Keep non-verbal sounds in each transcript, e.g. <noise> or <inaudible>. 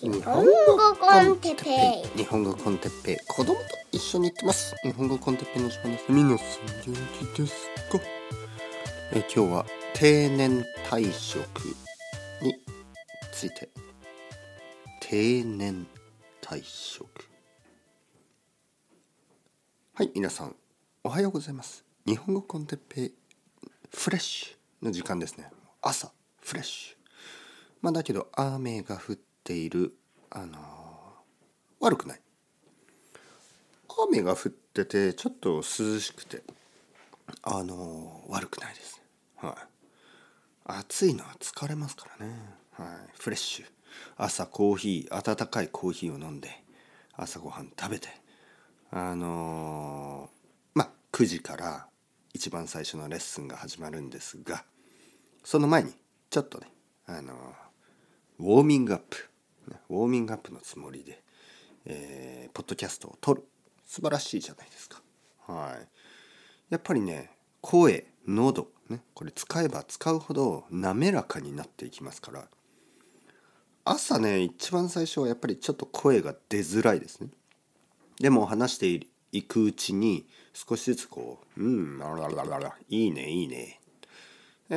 日本語 con テッペイ。日本語 con テッペイ。子供と一緒に行ってます。日本語 con テッペイの時間です皆さん元気ですかえ今日は定年退職について定年退職はい皆さんおはようございます日本語 con テッペイフレッシュの時間ですね朝フレッシュまあだけど雨が降ってているあの悪くない。雨が降っててちょっと涼しくてあの悪くないです。はい。暑いのは疲れますからね。はい。フレッシュ。朝コーヒー温かいコーヒーを飲んで朝ごはん食べてあのまあ9時から一番最初のレッスンが始まるんですがその前にちょっとねあのウォーミングアップ。ウォーミングアップのつもりで、えー、ポッドキャストを撮る素晴らしいじゃないですか。はい、やっぱりね声喉ねこれ使えば使うほど滑らかになっていきますから朝ね一番最初はやっぱりちょっと声が出づらいですね。でも話していくうちに少しずつこう「うんらららららいいねいいね」え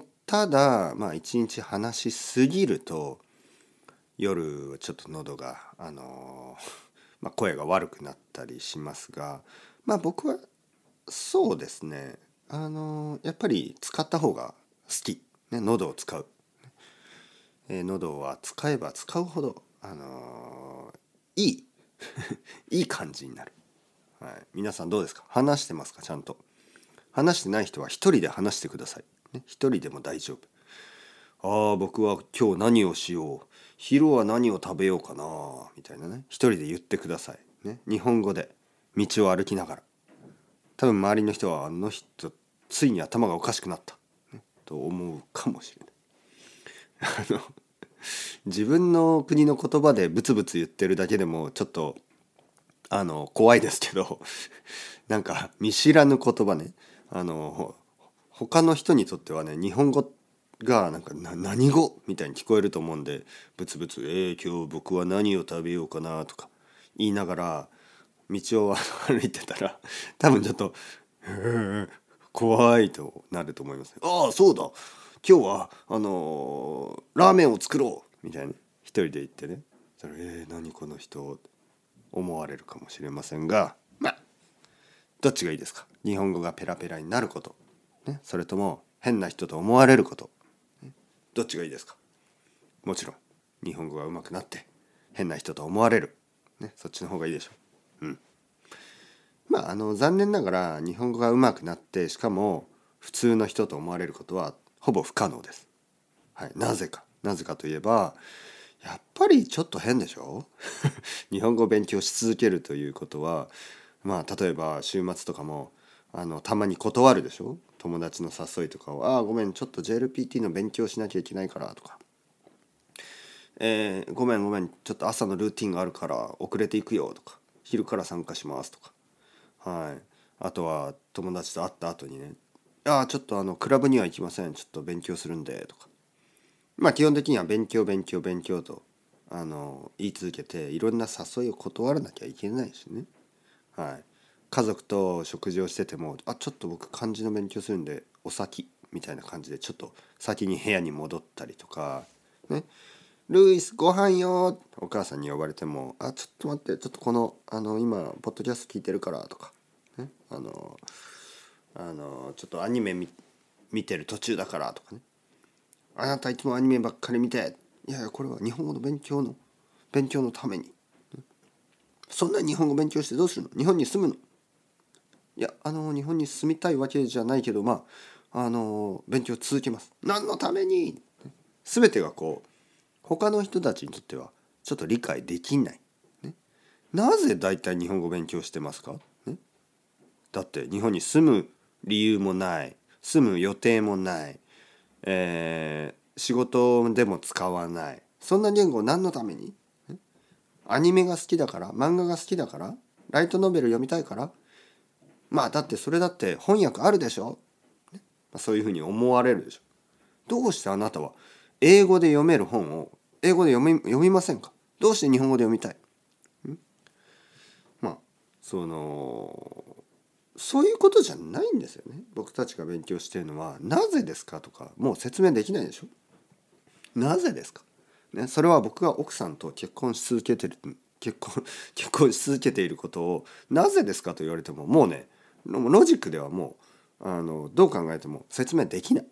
ー、ただまあ一日話しすぎると夜ちょっと喉があの <laughs> まあ、声が悪くなったりしますがまあ僕はそうですねあのやっぱり使った方が好き、ね、喉を使う、えー、喉は使えば使うほどあのいい。<laughs> いい感じになる、はい、皆さんどうですか？話してますか？ちゃんと。話してない人は一人で話してください、ね、一人でも大丈夫。ああ僕は今日何をしよう。昼は何を食べようかな？みたいなね。一人で言ってください、ね、日本語で。道を歩きながら。多分周りの人はあの人ついに頭がおかしくなった、ね、と思うかもしれない。<laughs> あの自分の国の言葉でブツブツ言ってるだけでもちょっとあの怖いですけどなんか見知らぬ言葉ね。あの他の人にとってはね日本語ってがなんか何語みたいに聞こえると思うんでブツブツ「えー、今日僕は何を食べようかな」とか言いながら道を歩いてたら <laughs> 多分ちょっと「怖い」となると思います、ああそうだ。今日はあのー、ラーメンを作ろうみたいな一人で言ってね。それえー、何この人思われるかもしれませんがまあどっちがいいですか？日本語がペラペラになること、ね、それとも変な人と思われること。どっちがいいですか？もちろん。日本語が上手くなって変な人と思われる、ね、そっちの方がいいでしょう。うん。まああの残念ながら日本語が上手くなってしかも普通の人と思われることはほぼ不可能です。はい、なぜか。なぜかといえばやっぱりちょっと変でしょ <laughs> 日本語を勉強し続けるということはまあ例えば週末とかもあのたまに断るでしょ？友達の誘いとかを「ああごめんちょっと JLPT の勉強しなきゃいけないから」とか「えー、ごめんごめんちょっと朝のルーティンがあるから遅れていくよ」とか「昼から参加します」とか。はい。あとは友達と会った後にね「ああちょっとあのクラブには行きません。ちょっと勉強するんで」とか。まあ基本的には勉強勉強勉強とあの言い続けていろんな誘いを断らなきゃいけないしね。はい。家族と食事をしてても「あちょっと僕漢字の勉強するんでお先」みたいな感じでちょっと先に部屋に戻ったりとかね「ルイスご飯よ」お母さんに呼ばれても「あちょっと待ってちょっとこのあの今ポッドキャスト聞いてるから」とかね。あのあのちょっとアニメ見見てる途中だからとかね「あなたいつもアニメばっかり見て」いやいやこれは日本語の勉強の勉強のために。そんな日本語勉強してどうするの？日本に住むの？いやあの日本に住みたいわけじゃないけどまああの勉強続けます。何のために？全てがこう他の人たちにとってはちょっと理解できない、ね、なぜ大体日本語勉強してますか、ね、だって日本に住む理由もない。住む予定もない、えー、仕事でも使わない。そんな言語を何のために？アニメが好きだから漫画が好きだからライトノベル読みたいからまあだってそれだって翻訳あるでしょ、ね。まあ、そういうふうに思われるでしょ。どうしてあなたは英語で読める本を英語で読み読みませんか？どうして日本語で読みたい？まあそのそういうことじゃないんですよね。僕たちが勉強してるのは「なぜですか?」とかもう説明できないでしょ？なぜですか、ね、それは僕が奥さんと結婚し続けてる結婚 <laughs> 結婚し続けていることを「なぜですか?」と言われてももうねロジックではもうあのどう考えても説明できない、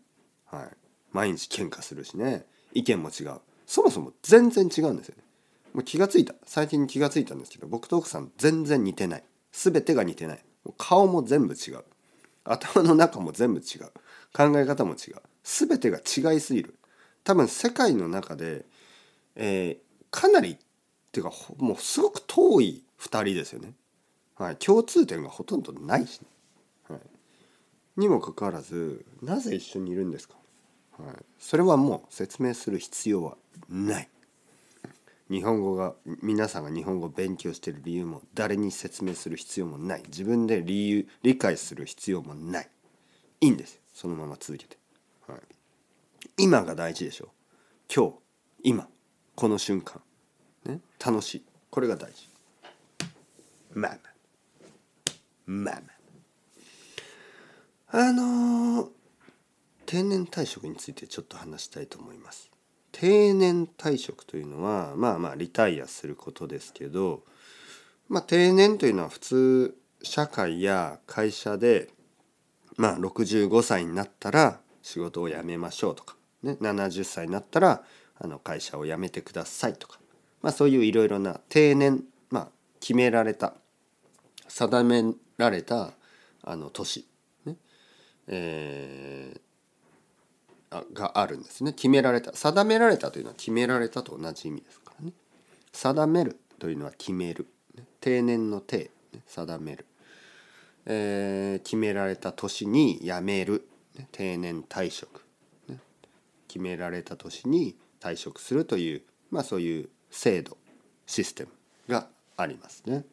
はい、毎日喧嘩するしね。意見も違う。そもそも全然違うんですよね。もう気がついた。最近気がついたんですけど僕と奥さん全然似てない。全てが似てない。顔も全部違う。頭の中も全部違う。考え方も違う。全てが違いすぎる。多分世界の中で、えー、かなりっていうかもうすごく遠い2人ですよね、はい、共通点がほとんどないし、ね、はい、にもかかわらずなぜ一緒にいるんですか、はい、それはもう説明する必要はない。日本語が皆さんが日本語を勉強している理由も誰に説明する必要もない。自分で理由理解する必要もない。いいんですそのまま続けて、はい、今が大事でしょ今日今この瞬間、ね、楽しい。これが大事。まあまあまあまああ。のー、定年退職についてちょっと話したいと思います。定年退職というのはまあまあリタイアすることですけど、まあ、定年というのは普通社会や会社で、まあ、65歳になったら仕事を辞めましょうとか、ね、70歳になったらあの会社を辞めてくださいとか、まあ、そういういろいろな定年、まあ、決められた定められたあの年、ね。えー、があるんですね。決められた。定められたというのは決められたと同じ意味ですからね。定めるというのは決める。定年の定。定める、えー、決められた年に辞める。定年退職。決められた年に退職するというまあそういう制度システムがありますね。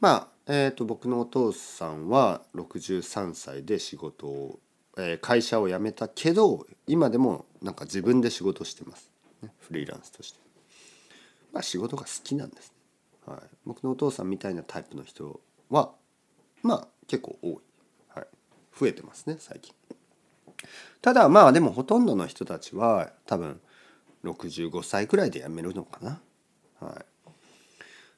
まあえーと僕のお父さんは63歳で仕事をえ会社を辞めたけど今でもなんか自分で仕事してます、ね、フリーランスとして。まあ仕事が好きなんです、ね、はい、僕のお父さんみたいなタイプの人はまあ結構多い、はい、増えてますね最近。ただまあでもほとんどの人たちは多分65歳くらいで辞めるのかな。はい、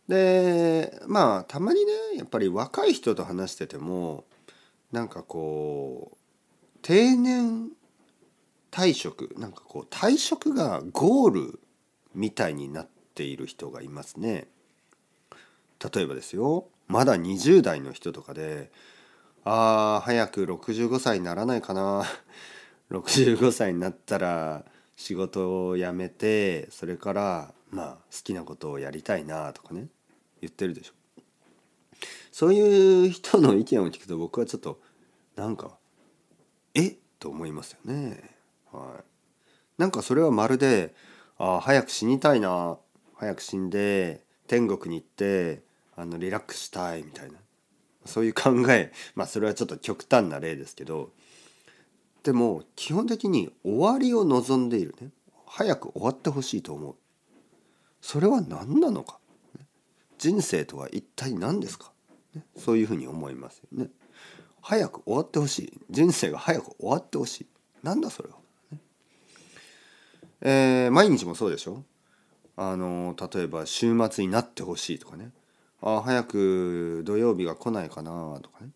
でまあたまにねやっぱり若い人と話しててもなんかこう定年退職なんかこう退職がゴールみたいになっている人がいますね。例えばですよまだ20代の人とかで「あー早く65歳にならないかな65歳になったら仕事を辞めてそれからまあ好きなことをやりたいな」とかね言ってるでしょ。そういう人の意見を聞くと僕はちょっとなんかえ？と思いますよね。はい、なんかそれはまるであ早く死にたいな早く死んで天国に行ってあのリラックスしたいみたいな。そういう考え。<laughs> まあそれはちょっと極端な例ですけど。でも基本的に終わりを望んでいるね。早く終わってほしいと思う。それは何なのか？人生とは一体何ですか？そういうふうに思いますよね。早く終わってほしい。人生が早く終わってほしい。なんだそれは、えー、毎日もそうでしょ？あの例えば週末になってほしいとかね。あ早く土曜日が来ないかなとかね。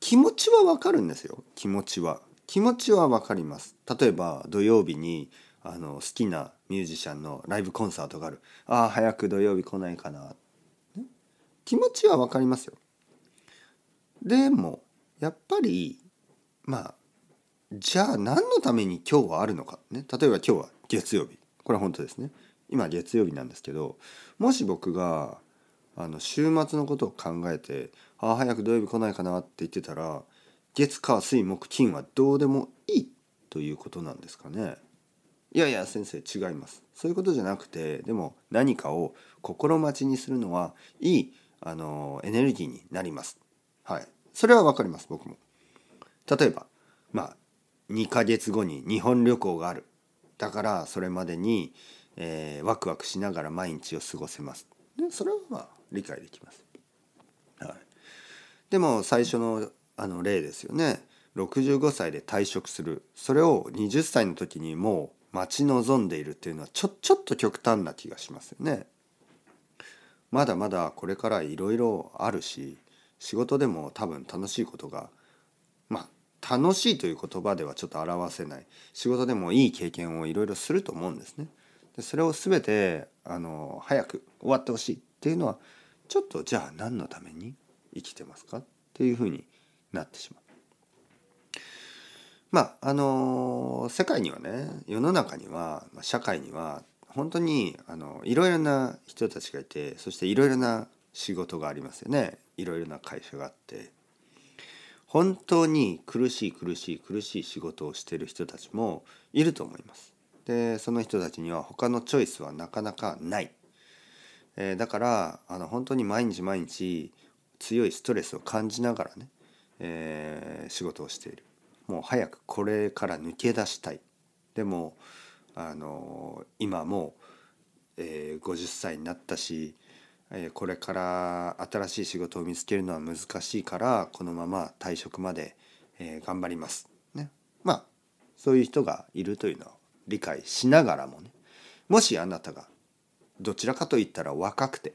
気持ちはわかるんですよ。気持ちは。気持ちはわかります。例えば土曜日にあの好きなミュージシャンのライブコンサートがある。ああ早く土曜日来ないかな、気持ちはわかりますよ。でもやっぱりまあじゃあ何のために今日はあるのか？ね？例えば今日は月曜日。これは本当ですね。今月曜日なんですけどもし僕があの週末のことを考えてああ早く土曜日来ないかなって言ってたら月火水木金はどうでもいいということなんですかね。いやいや先生違いますそういうことじゃなくてでも何かを心待ちにするのはいいあのエネルギーになりますはい。それはわかります、僕も。例えば、まあ、2ヶ月後に日本旅行がある。だから、それまでに、えー、ワクワクしながら毎日を過ごせます。でそれはまあ理解できます。はい、でも最初のあの例ですよね65歳で退職するそれを20歳の時にもう待ち望んでいるっていうのはちょちょっと極端な気がしますよね。まだまだこれからいろいろあるし仕事でも多分楽しいことがまあ楽しいという言葉ではちょっと表せない仕事でもいい経験をいろいろすると思うんですね。でそれを全てあの早く終わってほしいっていうのはちょっとじゃあ何のために生きてますかっていうふうになってしまう。まああの世界にはね世の中には社会には本当にあのいろいろな人たちがいてそしていろいろな仕事がありますよねいろいろな会社があって本当に苦しい苦しい苦しい仕事をしている人たちもいると思います。でその人たちには他のチョイスはなかなかない。えー、だからあの本当に毎日毎日強いストレスを感じながらね、えー、仕事をしている。もう早くこれから抜け出したい。でもあの今も、えー、50歳になったしえこれから新しい仕事を見つけるのは難しいからこのまま退職まで、え頑張ります。ね、まあそういう人がいるというのを理解しながらもねもしあなたがどちらかといったら若くて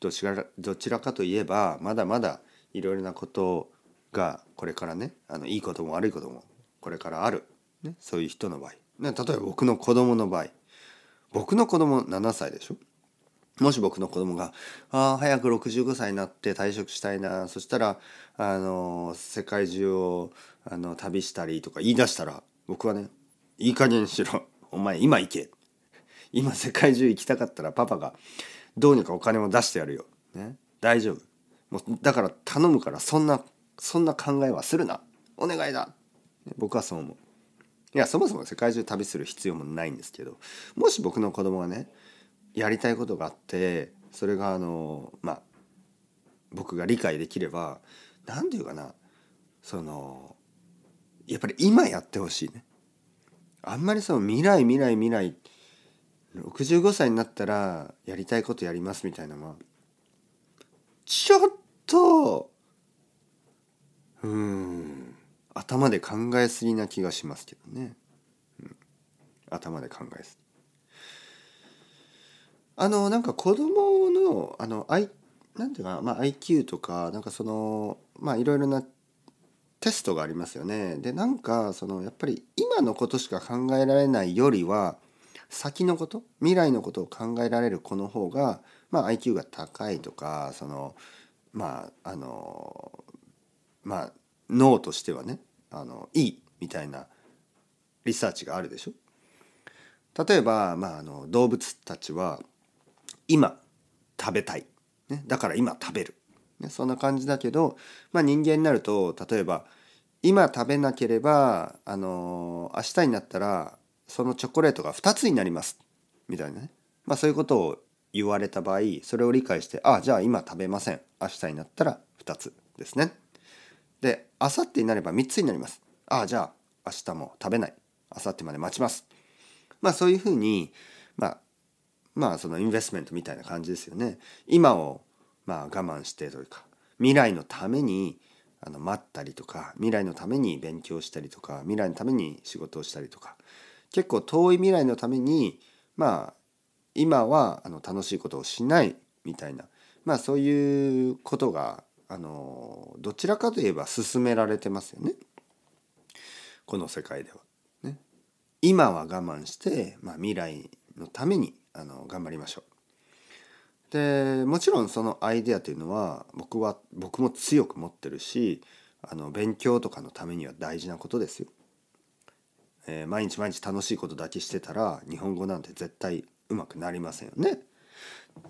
どちらどちらかといえばまだまだいろいろなことをがこれからねあのいいことも悪いこともこれからある、ね、そういう人の場合、ね、例えば僕の子供の場合。僕の子供7歳でしょ？もし僕の子供が「ああ早く65歳になって退職したいなそしたらあの世界中をあの旅したり」とか言い出したら僕はね「いい加減にしろ。お前今行け」今世界中行きたかったらパパがどうにかお金を出してやるよ。ね、大丈夫。もうだから頼むからそんなそんな考えはするな。お願いだ。僕はそう思う。いやそもそも世界中旅する必要もないんですけどもし僕の子供がねやりたいことがあってそれがあのまあ僕が理解できれば何て言うかなそのやっぱり今やってほしいね。あんまりその未来未来未来65歳になったらやりたいことやりますみたいなのはちょっとうん頭で考えすぎな気がしますけどね。うん、頭で考えすぎ。あのなんか子供のあの I なんていうか、まあ、IQ とかなんかそのまあいろいろなテストがありますよね。でなんかそのやっぱり今のことしか考えられないよりは先のこと未来のことを考えられる子の方が、まあ、IQ が高いとかそのまああのまあ脳としてはねあのいいみたいなリサーチがあるでしょ？例えば、まあ、あの動物たちは今食べたい、ね、だから今食べる、ね、そんな感じだけど、まあ、人間になると例えば今食べなければ、あの、明日になったらそのチョコレートが2つになります。みたいなね、まあ、そういうことを言われた場合それを理解してああじゃあ今食べません。明日になったら2つですね。で明後日になれば3つになります。あじゃあ明日も食べない。明後日まで待ちます。まあそういうふうにまあまあそのインベストメントみたいな感じですよね。今をまあ我慢してというか未来のためにあの待ったりとか未来のために勉強したりとか未来のために仕事をしたりとか結構遠い未来のためにまあ今はあの楽しいことをしないみたいなまあそういうことがあのどちらかといえば進められてますよねこの世界では。ね、今は我慢して、まあ、未来のためにあの頑張りましょう。でもちろんそのアイデアというのは僕は僕も強く持ってるしあの勉強とかのためには大事なことですよ。え、毎日毎日楽しいことだけしてたら日本語なんて絶対うまくなりませんよね。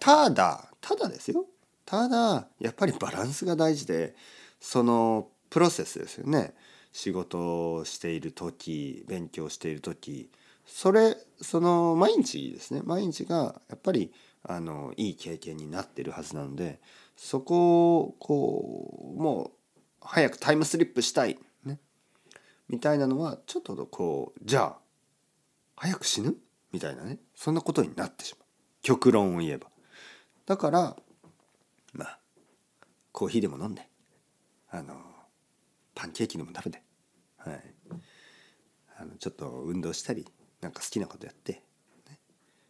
ただただですよ。ただやっぱりバランスが大事でそのプロセスですよね。仕事をしている時勉強している時。それその毎日ですね。毎日がやっぱりあのいい経験になってるはずなのでそこをこうもう早くタイムスリップしたい、ね、みたいなのはちょっとこうじゃあ早く死ぬ？みたいなね。そんなことになってしまう。極論を言えば。だからコーヒーでも飲んで。あのパンケーキでも食べて。はい。あのちょっと運動したりなんか好きなことやって、ね、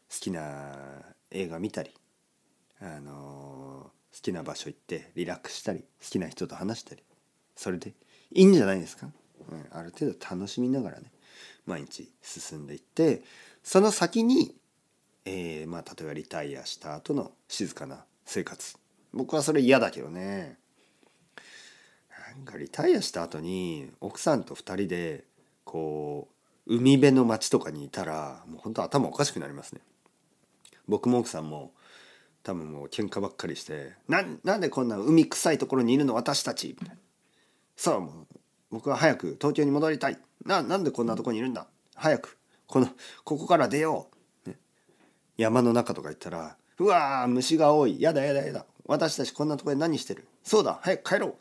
好きな映画見たり。あの好きな場所行ってリラックスしたり好きな人と話したり。それでいいんじゃないですか、うん、ある程度楽しみながらね毎日進んでいって。その先に、えー、まあ例えばリタイアした後の静かな生活。僕はそれ嫌だけどね。なんかリタイアした後に奥さんと2人でこう海辺の町とかにいたらもう本当頭おかしくなりますね。僕も奥さんも多分もう喧嘩ばっかりして「ななんでこんな海臭いところにいるの？私たち」みたいな「そうもう僕は早く東京に戻りたい。ななんでこんなとこにいるんだ？早くこのここから出よう」ね、山の中とか行ったら「うわー虫が多い。やだやだやだ。私たちこんなとこで何してる？そうだ早く帰ろう」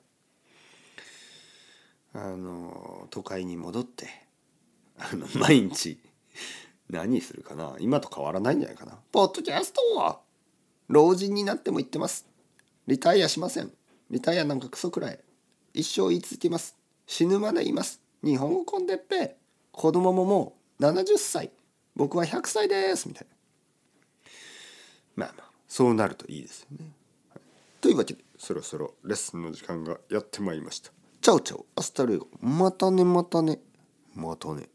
あの都会に戻ってあの毎日何するかな？今と変わらないんじゃないかな？ポッドキャストは老人になっても言ってます。リタイアしません。リタイアなんかクソくらい。一生言い続けます。死ぬまで言います。日本語コンテッペ子供ももう70歳。僕は100歳です。みたいな。まあまあそうなるといいですよね、というわけでそろそろレッスンの時間がやってまいりました。 chao chao hasta luego またねまたねまたね。